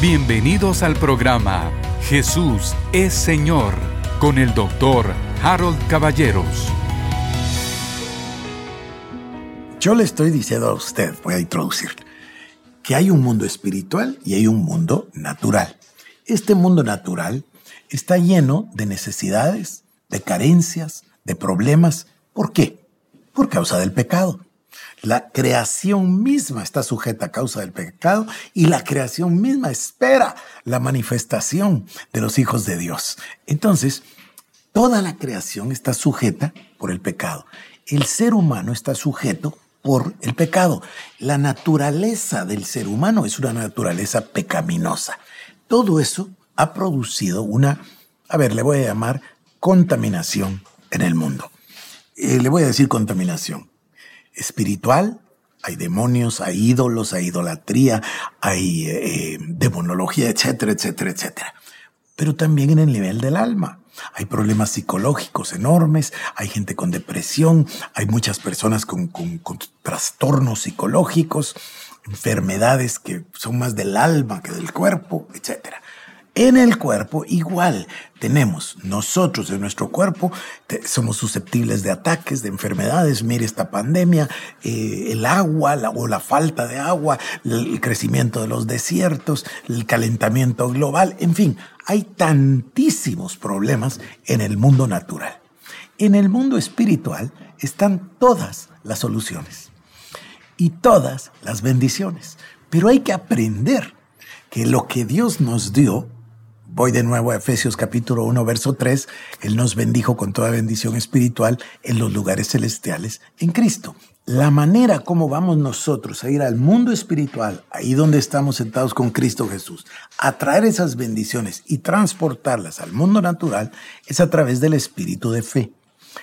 Bienvenidos al programa Jesús es Señor con el doctor Harold Caballeros. Yo le estoy diciendo a usted, voy a introducir, que hay un mundo espiritual y hay un mundo natural. Este mundo natural está lleno de necesidades, de carencias, de problemas. ¿Por qué? Por causa del pecado. La creación misma está sujeta a causa del pecado y la creación misma espera la manifestación de los hijos de Dios. Entonces, toda la creación está sujeta por el pecado. El ser humano está sujeto por el pecado. La naturaleza del ser humano es una naturaleza pecaminosa. Todo eso ha producido una, a ver, le voy a llamar contaminación en el mundo. Eh, le voy a decir contaminación espiritual, hay demonios, hay ídolos, hay idolatría, hay eh, demonología, etcétera, etcétera, etcétera. Pero también en el nivel del alma. Hay problemas psicológicos enormes, hay gente con depresión, hay muchas personas con, con trastornos psicológicos, enfermedades que son más del alma que del cuerpo, etcétera. En el cuerpo igual tenemos nosotros en nuestro cuerpo, somos susceptibles de ataques, de enfermedades. Mire esta pandemia, eh, el agua o la falta de agua, el crecimiento de los desiertos, el calentamiento global, en fin, hay tantísimos problemas en el mundo natural. En el mundo espiritual están todas las soluciones y todas las bendiciones. Pero hay que aprender que lo que Dios nos dio Voy de nuevo a Efesios capítulo 1, verso 3. Él nos bendijo con toda bendición espiritual en los lugares celestiales en Cristo. La manera como vamos nosotros a ir al mundo espiritual, ahí donde estamos sentados con Cristo Jesús, a traer esas bendiciones y transportarlas al mundo natural, es a través del espíritu de fe.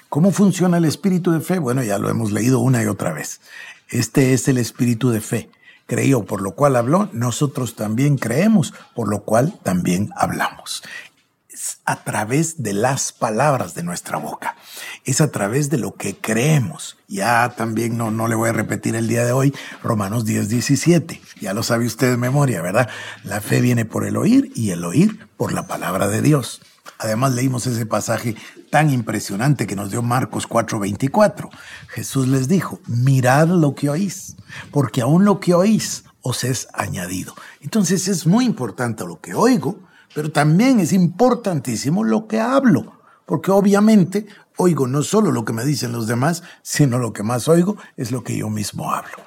¿Cómo funciona el espíritu de fe? Bueno, ya lo hemos leído una y otra vez. Este es el espíritu de fe creyó, por lo cual habló, nosotros también creemos, por lo cual también hablamos. Es a través de las palabras de nuestra boca. Es a través de lo que creemos. Ya también no, no le voy a repetir el día de hoy, Romanos 10, 17. Ya lo sabe usted de memoria, ¿verdad? La fe viene por el oír y el oír por la palabra de Dios. Además leímos ese pasaje tan impresionante que nos dio Marcos 4:24. Jesús les dijo, mirad lo que oís, porque aún lo que oís os es añadido. Entonces es muy importante lo que oigo, pero también es importantísimo lo que hablo, porque obviamente oigo no solo lo que me dicen los demás, sino lo que más oigo es lo que yo mismo hablo.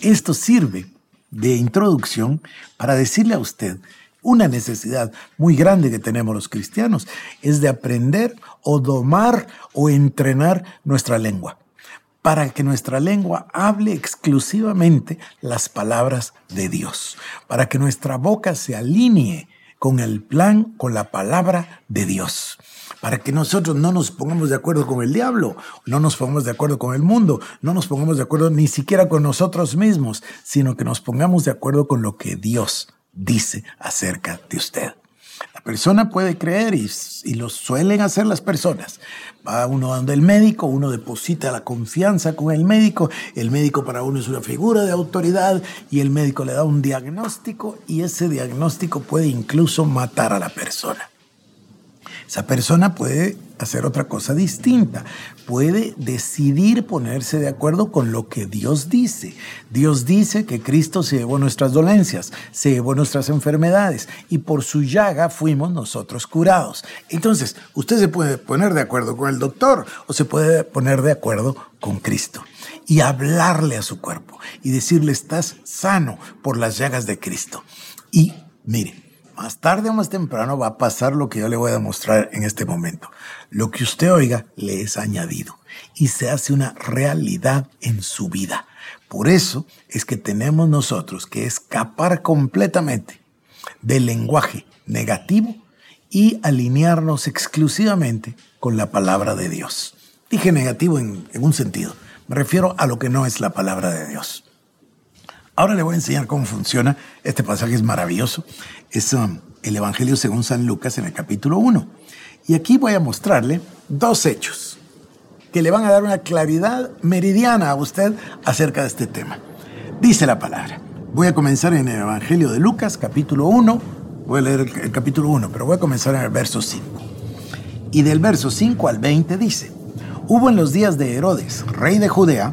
Esto sirve de introducción para decirle a usted una necesidad muy grande que tenemos los cristianos es de aprender o domar o entrenar nuestra lengua para que nuestra lengua hable exclusivamente las palabras de Dios, para que nuestra boca se alinee con el plan, con la palabra de Dios, para que nosotros no nos pongamos de acuerdo con el diablo, no nos pongamos de acuerdo con el mundo, no nos pongamos de acuerdo ni siquiera con nosotros mismos, sino que nos pongamos de acuerdo con lo que Dios dice acerca de usted. La persona puede creer y, lo suelen hacer las personas. Va uno donde el médico, uno deposita la confianza con el médico, el médico para uno es una figura de autoridad y el médico le da un diagnóstico y ese diagnóstico puede incluso matar a la persona. Esa persona puede hacer otra cosa distinta, puede decidir ponerse de acuerdo con lo que Dios dice. Dios dice que Cristo se llevó nuestras dolencias, se llevó nuestras enfermedades y por su llaga fuimos nosotros curados. Entonces, usted se puede poner de acuerdo con el doctor o se puede poner de acuerdo con Cristo y hablarle a su cuerpo y decirle estás sano por las llagas de Cristo. Y mire, más tarde o más temprano va a pasar lo que yo le voy a demostrar en este momento. Lo que usted oiga le es añadido y se hace una realidad en su vida. Por eso es que tenemos nosotros que escapar completamente del lenguaje negativo y alinearnos exclusivamente con la palabra de Dios. Dije negativo en, un sentido, me refiero a lo que no es la palabra de Dios. Ahora le voy a enseñar cómo funciona. Este pasaje es maravilloso. Es um, el Evangelio según San Lucas en el capítulo 1. Y aquí voy a mostrarle dos hechos que le van a dar una claridad meridiana a usted acerca de este tema. Dice la palabra, Voy a comenzar en el Evangelio de Lucas, capítulo 1. Voy a leer el, capítulo 1, pero voy a comenzar en el verso 5. Y del verso 5 al 20 dice, Hubo en los días de Herodes, rey de Judea,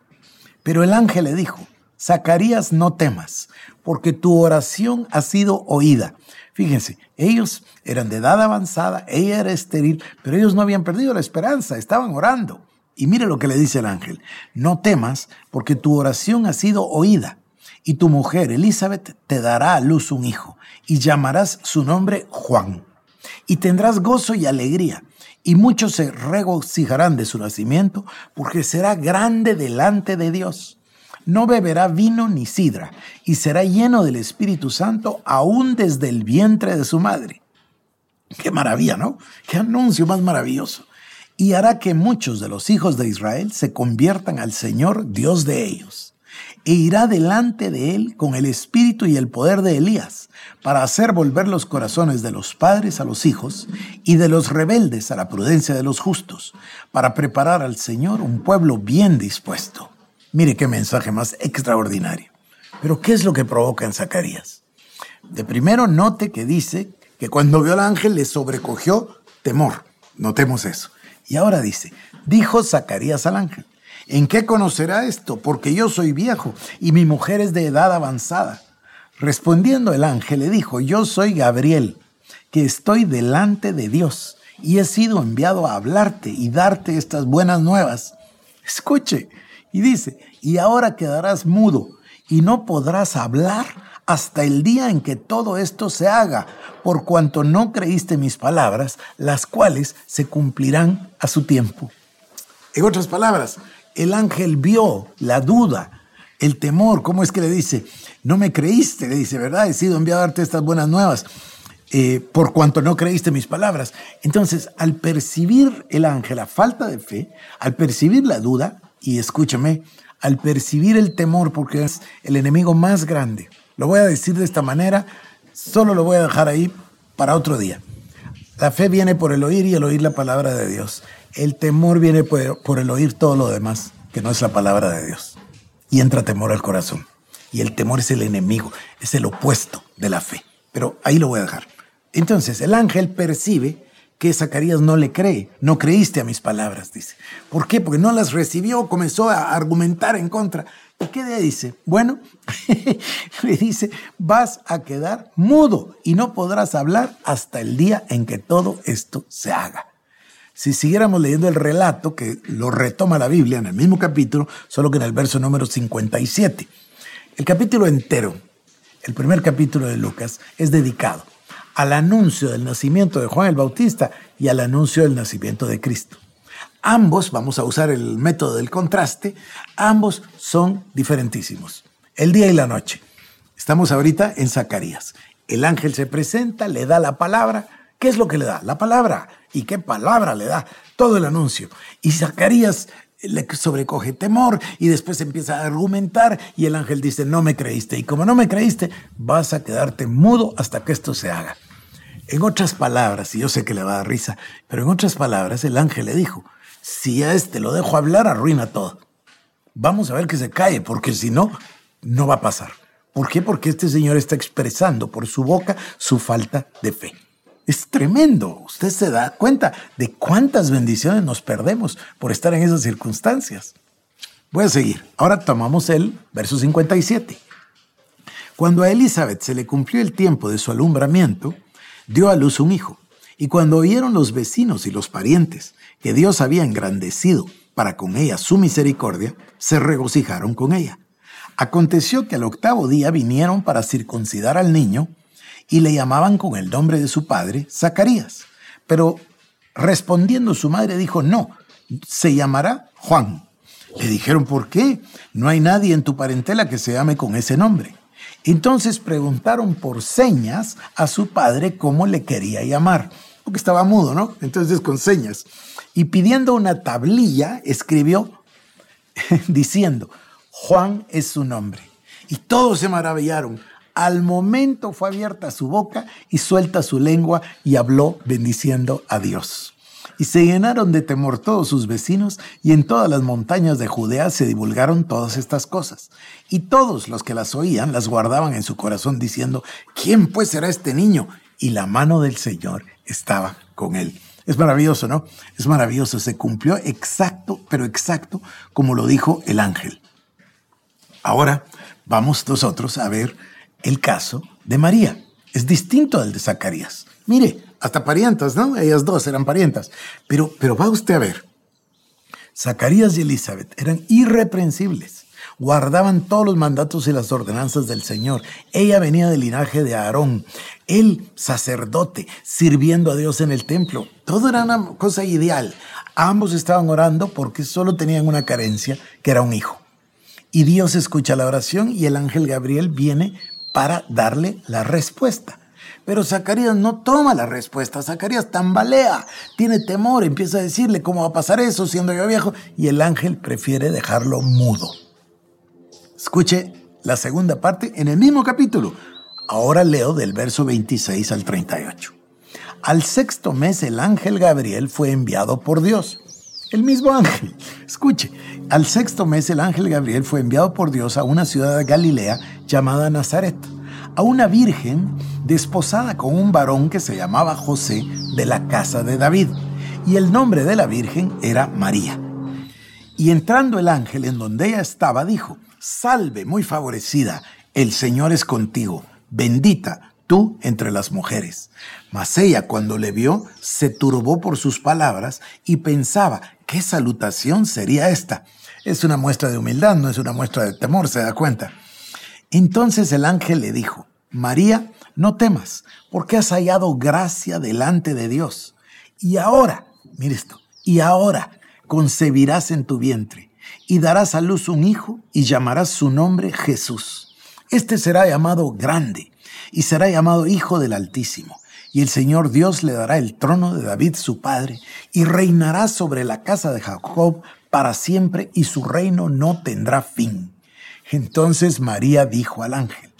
Pero el ángel le dijo, Zacarías, no temas, porque tu oración ha sido oída. Fíjense, ellos eran de edad avanzada, ella era estéril, pero ellos no habían perdido la esperanza, estaban orando. Y mire lo que le dice el ángel, no temas porque tu oración ha sido oída y tu mujer Elizabeth te dará a luz un hijo y llamarás su nombre Juan. Y tendrás gozo y alegría y muchos se regocijarán de su nacimiento porque será grande delante de Dios. No beberá vino ni sidra y será lleno del Espíritu Santo aún desde el vientre de su madre. Qué maravilla, ¿no? Qué anuncio más maravilloso y hará que muchos de los hijos de Israel se conviertan al Señor Dios de ellos. E irá delante de él con el espíritu y el poder de Elías, para hacer volver los corazones de los padres a los hijos y de los rebeldes a la prudencia de los justos, para preparar al Señor un pueblo bien dispuesto. Mire qué mensaje más extraordinario. Pero ¿qué es lo que provoca en Zacarías? De primero note que dice que cuando vio al ángel le sobrecogió temor. Notemos eso. Y ahora dice, dijo Zacarías al ángel, ¿en qué conocerá esto? Porque yo soy viejo y mi mujer es de edad avanzada. Respondiendo el ángel le dijo, yo soy Gabriel, que estoy delante de Dios y he sido enviado a hablarte y darte estas buenas nuevas. Escuche, y dice, y ahora quedarás mudo y no podrás hablar hasta el día en que todo esto se haga, por cuanto no creíste mis palabras, las cuales se cumplirán a su tiempo. En otras palabras, el ángel vio la duda, el temor, ¿cómo es que le dice? No me creíste, le dice, ¿verdad? He sido enviado a darte estas buenas nuevas. Eh, por cuanto no creíste mis palabras. Entonces, al percibir el ángel la falta de fe, al percibir la duda, y escúchame, al percibir el temor, porque es el enemigo más grande, lo voy a decir de esta manera, solo lo voy a dejar ahí para otro día. La fe viene por el oír y el oír la palabra de Dios. El temor viene por, el oír todo lo demás, que no es la palabra de Dios. Y entra temor al corazón. Y el temor es el enemigo, es el opuesto de la fe. Pero ahí lo voy a dejar. Entonces, el ángel percibe que Zacarías no le cree. No creíste a mis palabras, dice. ¿Por qué? Porque no las recibió, comenzó a argumentar en contra. ¿Y qué le dice? Bueno, le dice, vas a quedar mudo y no podrás hablar hasta el día en que todo esto se haga. Si siguiéramos leyendo el relato que lo retoma la Biblia en el mismo capítulo, solo que en el verso número 57. El capítulo entero, el primer capítulo de Lucas, es dedicado al anuncio del nacimiento de Juan el Bautista y al anuncio del nacimiento de Cristo. Ambos, vamos a usar el método del contraste, ambos son diferentísimos. El día y la noche. Estamos ahorita en Zacarías. El ángel se presenta, le da la palabra. ¿Qué es lo que le da? La palabra. ¿Y qué palabra le da? Todo el anuncio. Y Zacarías le sobrecoge temor y después empieza a argumentar y el ángel dice, no me creíste. Y como no me creíste, vas a quedarte mudo hasta que esto se haga. En otras palabras, y yo sé que le va a dar risa, pero en otras palabras el ángel le dijo, si a este lo dejo hablar, arruina todo. Vamos a ver que se cae, porque si no, no va a pasar. ¿Por qué? Porque este señor está expresando por su boca su falta de fe. Es tremendo. Usted se da cuenta de cuántas bendiciones nos perdemos por estar en esas circunstancias. Voy a seguir. Ahora tomamos el verso 57. Cuando a Elizabeth se le cumplió el tiempo de su alumbramiento, dio a luz un hijo. Y cuando oyeron los vecinos y los parientes que Dios había engrandecido para con ella su misericordia, se regocijaron con ella. Aconteció que al octavo día vinieron para circuncidar al niño y le llamaban con el nombre de su padre, Zacarías. Pero respondiendo su madre dijo, no, se llamará Juan. Le dijeron, ¿por qué? No hay nadie en tu parentela que se llame con ese nombre. Entonces preguntaron por señas a su padre cómo le quería llamar, porque estaba mudo, ¿no? Entonces con señas. Y pidiendo una tablilla, escribió diciendo, Juan es su nombre. Y todos se maravillaron. Al momento fue abierta su boca y suelta su lengua y habló bendiciendo a Dios. Y se llenaron de temor todos sus vecinos, y en todas las montañas de Judea se divulgaron todas estas cosas. Y todos los que las oían las guardaban en su corazón, diciendo, ¿quién pues será este niño? Y la mano del Señor estaba con él. Es maravilloso, ¿no? Es maravilloso. Se cumplió exacto, pero exacto, como lo dijo el ángel. Ahora vamos nosotros a ver el caso de María. Es distinto al de Zacarías. Mire, hasta parientas, ¿no? Ellas dos eran parientas. Pero, pero va usted a ver. Zacarías y Elizabeth eran irreprensibles. Guardaban todos los mandatos y las ordenanzas del Señor. Ella venía del linaje de Aarón. Él, sacerdote, sirviendo a Dios en el templo. Todo era una cosa ideal. Ambos estaban orando porque solo tenían una carencia, que era un hijo. Y Dios escucha la oración y el ángel Gabriel viene para darle la respuesta. Pero Zacarías no toma la respuesta. Zacarías tambalea, tiene temor, empieza a decirle cómo va a pasar eso siendo yo viejo. Y el ángel prefiere dejarlo mudo. Escuche la segunda parte en el mismo capítulo. Ahora leo del verso 26 al 38. Al sexto mes el ángel Gabriel fue enviado por Dios el mismo ángel. Escuche, al sexto mes el ángel Gabriel fue enviado por Dios a una ciudad de Galilea llamada Nazaret, a una virgen desposada con un varón que se llamaba José de la casa de David, y el nombre de la virgen era María. Y entrando el ángel en donde ella estaba, dijo, Salve, muy favorecida, el Señor es contigo, bendita tú entre las mujeres. Mas ella cuando le vio se turbó por sus palabras y pensaba, ¿qué salutación sería esta? Es una muestra de humildad, no es una muestra de temor, se da cuenta. Entonces el ángel le dijo, María, no temas, porque has hallado gracia delante de Dios. Y ahora, mire esto, y ahora concebirás en tu vientre y darás a luz un hijo y llamarás su nombre Jesús. Este será llamado grande y será llamado Hijo del Altísimo. Y el Señor Dios le dará el trono de David su padre, y reinará sobre la casa de Jacob para siempre, y su reino no tendrá fin. Entonces María dijo al ángel,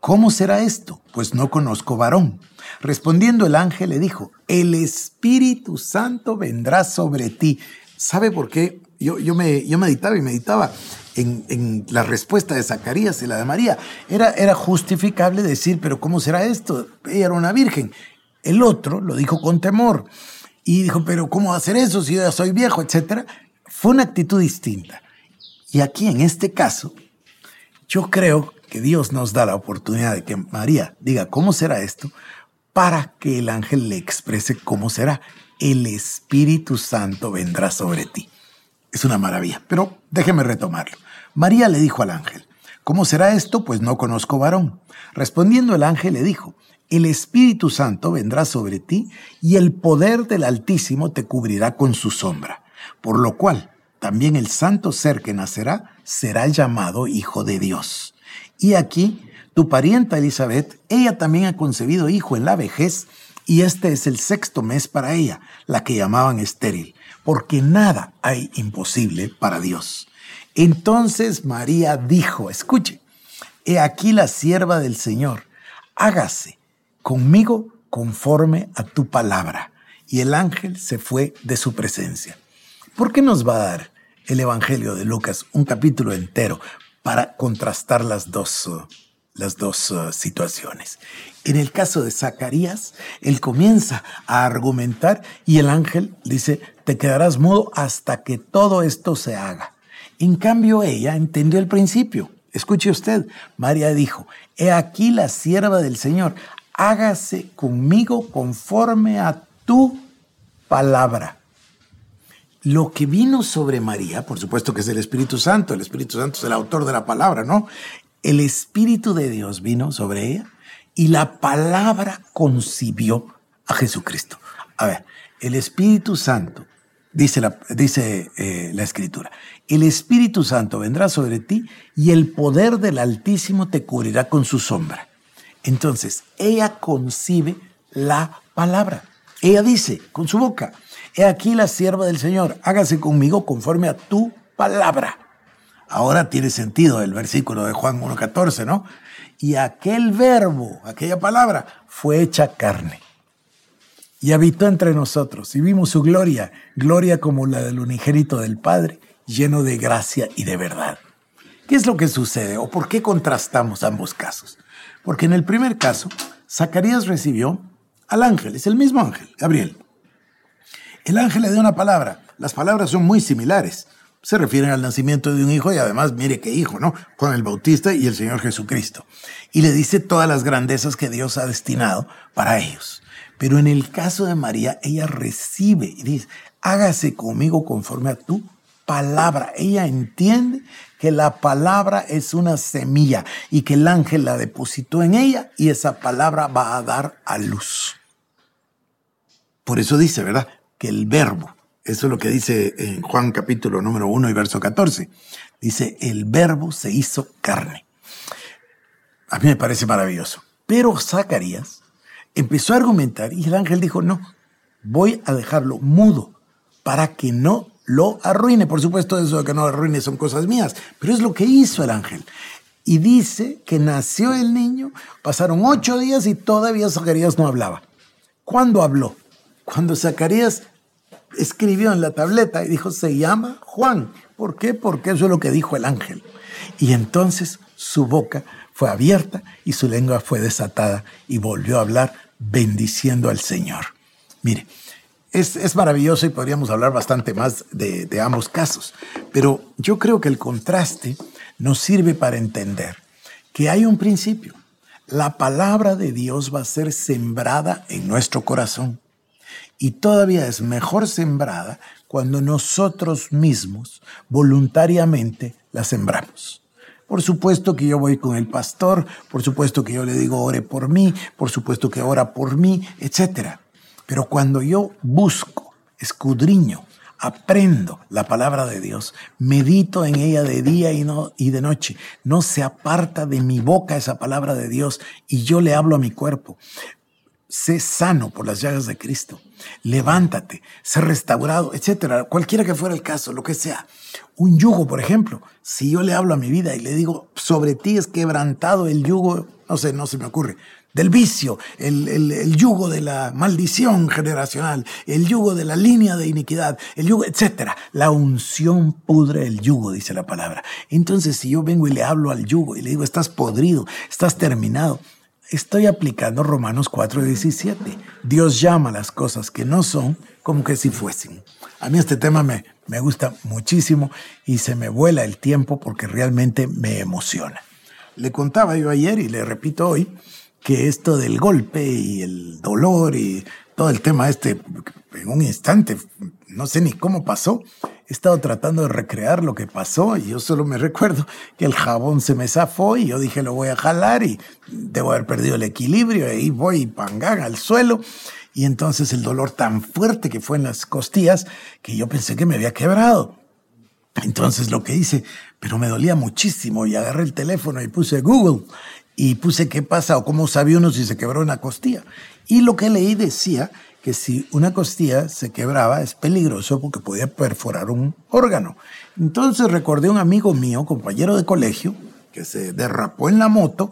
¿Cómo será esto? Pues no conozco varón. Respondiendo el ángel le dijo, el Espíritu Santo vendrá sobre ti. ¿Sabe por qué? Yo, yo, me, yo meditaba y meditaba en, la respuesta de Zacarías y la de María. Era, era justificable decir, pero ¿cómo será esto? Ella era una virgen. El otro lo dijo con temor y dijo, pero ¿cómo hacer eso si yo ya soy viejo, etcétera? Fue una actitud distinta. Y aquí, en este caso, yo creo que Dios nos da la oportunidad de que María diga, ¿cómo será esto? Para que el ángel le exprese cómo será. El Espíritu Santo vendrá sobre ti. Es una maravilla, pero déjeme retomarlo. María le dijo al ángel, ¿cómo será esto? Pues no conozco varón. Respondiendo el ángel le dijo, el Espíritu Santo vendrá sobre ti y el poder del Altísimo te cubrirá con su sombra, por lo cual también el santo ser que nacerá será llamado Hijo de Dios. Y aquí, tu parienta Elizabeth, ella también ha concebido hijo en la vejez, y este es el sexto mes para ella, la que llamaban estéril, porque nada hay imposible para Dios. Entonces María dijo, escuche, he aquí la sierva del Señor, hágase conmigo conforme a tu palabra. Y el ángel se fue de su presencia. ¿Por qué nos va a dar el Evangelio de Lucas un capítulo entero para contrastar las dos, las dos uh, situaciones? En el caso de Zacarías, él comienza a argumentar y el ángel dice, te quedarás mudo hasta que todo esto se haga. En cambio, ella entendió el principio. Escuche usted, María dijo, he aquí la sierva del Señor, hágase conmigo conforme a tu palabra. lo que vino sobre María, por supuesto que es el Espíritu Santo, el Espíritu Santo es el autor de la palabra, ¿no? El Espíritu de Dios vino sobre ella y la palabra concibió a Jesucristo. A ver, el Espíritu Santo, dice la, dice, eh, la Escritura, el Espíritu Santo vendrá sobre ti y el poder del Altísimo te cubrirá con su sombra. Entonces, ella concibe la palabra. Ella dice con su boca, he aquí la sierva del Señor, hágase conmigo conforme a tu palabra. Ahora tiene sentido el versículo de Juan 1.14, ¿no? Y aquel verbo, aquella palabra, fue hecha carne. Y habitó entre nosotros y vimos su gloria, gloria como la del unigénito del Padre, lleno de gracia y de verdad. ¿Qué es lo que sucede o por qué contrastamos ambos casos? Porque en el primer caso, Zacarías recibió al ángel, es el mismo ángel, Gabriel. El ángel le dio una palabra. Las palabras son muy similares. Se refieren al nacimiento de un hijo y además, mire qué hijo, ¿no? Juan el Bautista y el Señor Jesucristo. Y le dice todas las grandezas que Dios ha destinado para ellos. Pero en el caso de María, ella recibe y dice, hágase conmigo conforme a tu palabra. Ella entiende que la palabra es una semilla y que el ángel la depositó en ella y esa palabra va a dar a luz. Por eso dice, ¿verdad? Que el verbo, eso es lo que dice en Juan capítulo número 1 y verso 14, dice, el verbo se hizo carne. A mí me parece maravilloso. Pero Zacarías empezó a argumentar y el ángel dijo, no, voy a dejarlo mudo para que no lo arruine. Por supuesto, eso de que no lo arruine son cosas mías, pero es lo que hizo el ángel. Y dice que nació el niño, pasaron ocho días y todavía Zacarías no hablaba. ¿Cuándo habló? Cuando Zacarías escribió en la tableta y dijo, se llama Juan. ¿Por qué? Porque eso es lo que dijo el ángel. Y entonces su boca fue abierta y su lengua fue desatada y volvió a hablar bendiciendo al Señor. Mire, es, maravilloso y podríamos hablar bastante más de, de ambos casos, pero yo creo que el contraste nos sirve para entender que hay un principio. La palabra de Dios va a ser sembrada en nuestro corazón y todavía es mejor sembrada cuando nosotros mismos voluntariamente la sembramos. Por supuesto que yo voy con el pastor, por supuesto que yo le digo ore por mí, por supuesto que ora por mí, etcétera. Pero cuando yo busco, escudriño, aprendo la palabra de Dios, medito en ella de día y, no, y de noche, no se aparta de mi boca esa palabra de Dios y yo le hablo a mi cuerpo. Sé sano por las llagas de Cristo. Levántate, sé restaurado, etcétera. Cualquiera que fuera el caso, lo que sea. Un yugo, por ejemplo. Si yo le hablo a mi vida y le digo, sobre ti es quebrantado el yugo, no sé, no se me ocurre del vicio, el, yugo de la maldición generacional, el yugo de la línea de iniquidad, el yugo, etc. La unción pudre el yugo, dice la palabra. Entonces, si yo vengo y le hablo al yugo y le digo, estás podrido, estás terminado, estoy aplicando Romanos 4:17. Dios llama las cosas que no son como que si fuesen. A mí este tema me, me gusta muchísimo y se me vuela el tiempo porque realmente me emociona. Le contaba yo ayer y le repito hoy que esto del golpe y el dolor y todo el tema este, en un instante, no sé ni cómo pasó, he estado tratando de recrear lo que pasó y yo solo me recuerdo que el jabón se me zafó y yo dije lo voy a jalar y debo haber perdido el equilibrio y voy pangán al suelo y entonces el dolor tan fuerte que fue en las costillas que yo pensé que me había quebrado. Entonces lo que hice, pero me dolía muchísimo y agarré el teléfono y puse Google y puse qué pasa o cómo sabía uno si se quebró una costilla. Y lo que leí decía que si una costilla se quebraba es peligroso porque podía perforar un órgano. Entonces recordé a un amigo mío, compañero de colegio, que se derrapó en la moto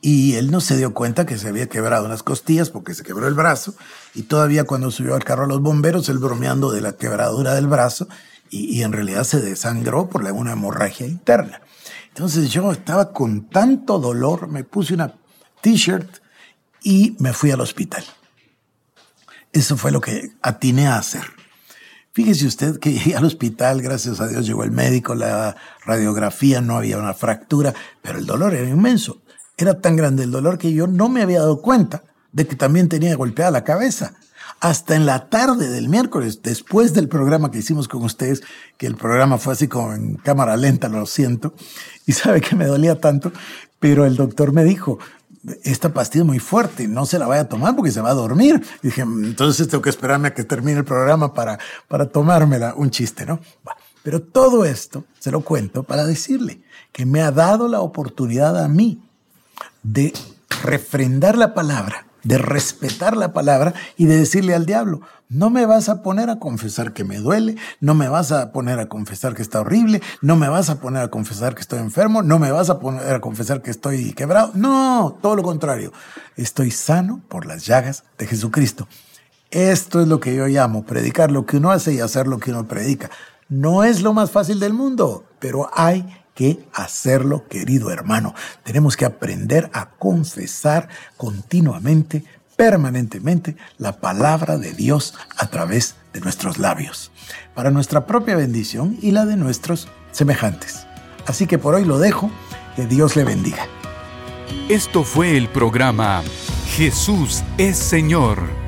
y él no se dio cuenta que se había quebrado unas costillas porque se quebró el brazo y todavía cuando subió al carro a los bomberos, él bromeando de la quebradura del brazo y, en realidad se desangró por una hemorragia interna. Entonces yo estaba con tanto dolor, me puse una t-shirt y me fui al hospital. Eso fue lo que atiné a hacer. Fíjese usted que llegué al hospital, gracias a Dios llegó el médico, la radiografía, no había una fractura, pero el dolor era inmenso. Era tan grande el dolor que yo no me había dado cuenta de que también tenía golpeada la cabeza. hasta en la tarde del miércoles, después del programa que hicimos con ustedes, que el programa fue así como en cámara lenta, lo siento, y sabe que me dolía tanto, pero el doctor me dijo, esta pastilla es muy fuerte, no se la vaya a tomar porque se va a dormir. dije, entonces tengo que esperarme a que termine el programa para, para tomármela, un chiste, ¿no? Pero todo esto se lo cuento para decirle que me ha dado la oportunidad a mí de refrendar la palabra de respetar la palabra y de decirle al diablo, no me vas a poner a confesar que me duele, no me vas a poner a confesar que está horrible, no me vas a poner a confesar que estoy enfermo, no me vas a poner a confesar que estoy quebrado. No, todo lo contrario. Estoy sano por las llagas de Jesucristo. Esto es lo que yo llamo predicar lo que uno hace y hacer lo que uno predica. No es lo más fácil del mundo, pero hay hacerlo, querido hermano. Tenemos que aprender a confesar continuamente, permanentemente, la palabra de Dios a través de nuestros labios, para nuestra propia bendición y la de nuestros semejantes. Así que por hoy lo dejo, que Dios le bendiga. Esto fue el programa Jesús es Señor